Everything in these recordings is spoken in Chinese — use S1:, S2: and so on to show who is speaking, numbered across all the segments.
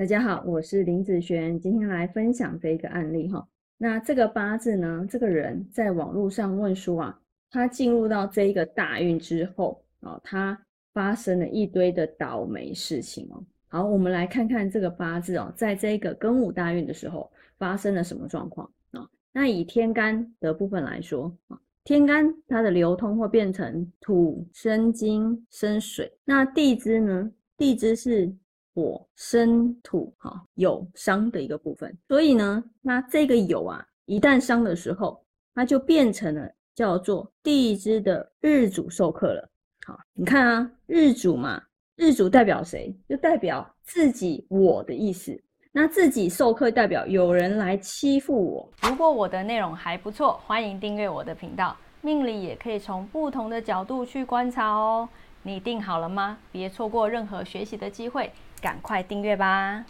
S1: 大家好，我是林子璇，今天来分享这一个案例哈。那这个八字呢，这个人在网络上问书啊，他进入到这一个大运之后啊，他发生了一堆的倒霉事情哦。好，我们来看看这个八字哦，在这个庚午大运的时候发生了什么状况啊？那以天干的部分来说啊，天干它的流通会变成土生金生水，那地支呢？地支是。火生土，哈，有伤的一个部分，所以呢，那这个有啊，一旦伤的时候，它就变成了叫做地支的日主受克了。好，你看啊，日主嘛，日主代表谁？就代表自己我的意思。那自己受克代表有人来欺负我。
S2: 如果我的内容还不错，欢迎订阅我的频道。命理也可以从不同的角度去观察哦。你定好了吗？别错过任何学习的机会。赶快订阅吧！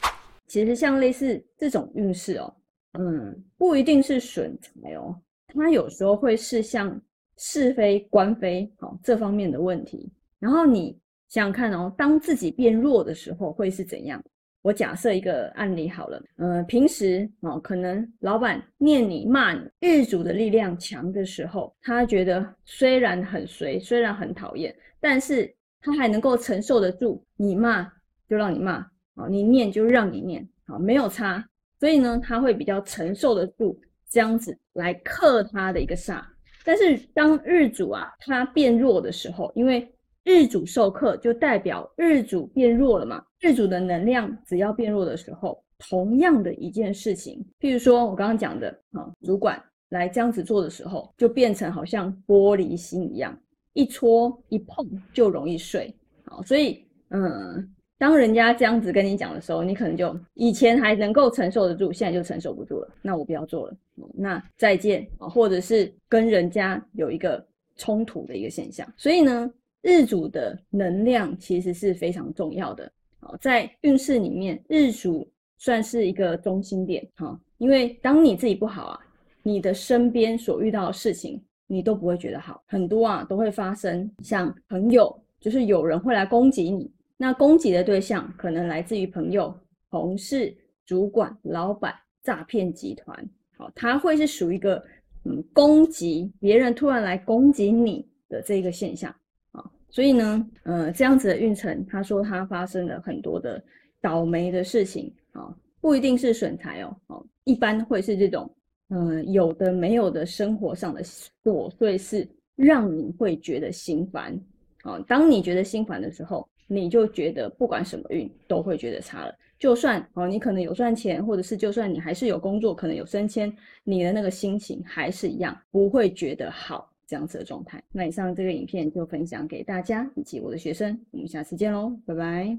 S1: 其实像类似这种运势哦，嗯，不一定是损财哦，它有时候会是像是非官非好这方面的问题。然后你想想看哦，当自己变弱的时候会是怎样？我假设一个案例好了，呃，平时哦，可能老板念你骂你，日主的力量强的时候，他觉得虽然很随，虽然很讨厌，但是他还能够承受得住你骂。就让你骂啊，你念就让你念，好没有差，所以呢，他会比较承受得住这样子来克他的一个煞。但是当日主啊他变弱的时候，因为日主受克，就代表日主变弱了嘛。日主的能量只要变弱的时候，同样的一件事情，譬如说我刚刚讲的啊，主管来这样子做的时候，就变成好像玻璃心一样，一戳一碰就容易碎。好，所以嗯。当人家这样子跟你讲的时候，你可能就以前还能够承受得住，现在就承受不住了。那我不要做了，那再见啊，或者是跟人家有一个冲突的一个现象。所以呢，日主的能量其实是非常重要的好，在运势里面，日主算是一个中心点哈。因为当你自己不好啊，你的身边所遇到的事情，你都不会觉得好，很多啊都会发生，像朋友，就是有人会来攻击你。那攻击的对象可能来自于朋友、同事、主管、老板、诈骗集团。好，他会是属于一个嗯攻击别人突然来攻击你的这个现象啊。所以呢，呃，这样子的运程，他说他发生了很多的倒霉的事情啊，不一定是损财哦，哦，一般会是这种嗯有的没有的生活上的琐碎事，让你会觉得心烦。好，当你觉得心烦的时候。你就觉得不管什么运都会觉得差了，就算哦，你可能有赚钱，或者是就算你还是有工作，可能有升迁，你的那个心情还是一样不会觉得好这样子的状态。那以上这个影片就分享给大家以及我的学生，我们下次见喽，拜拜。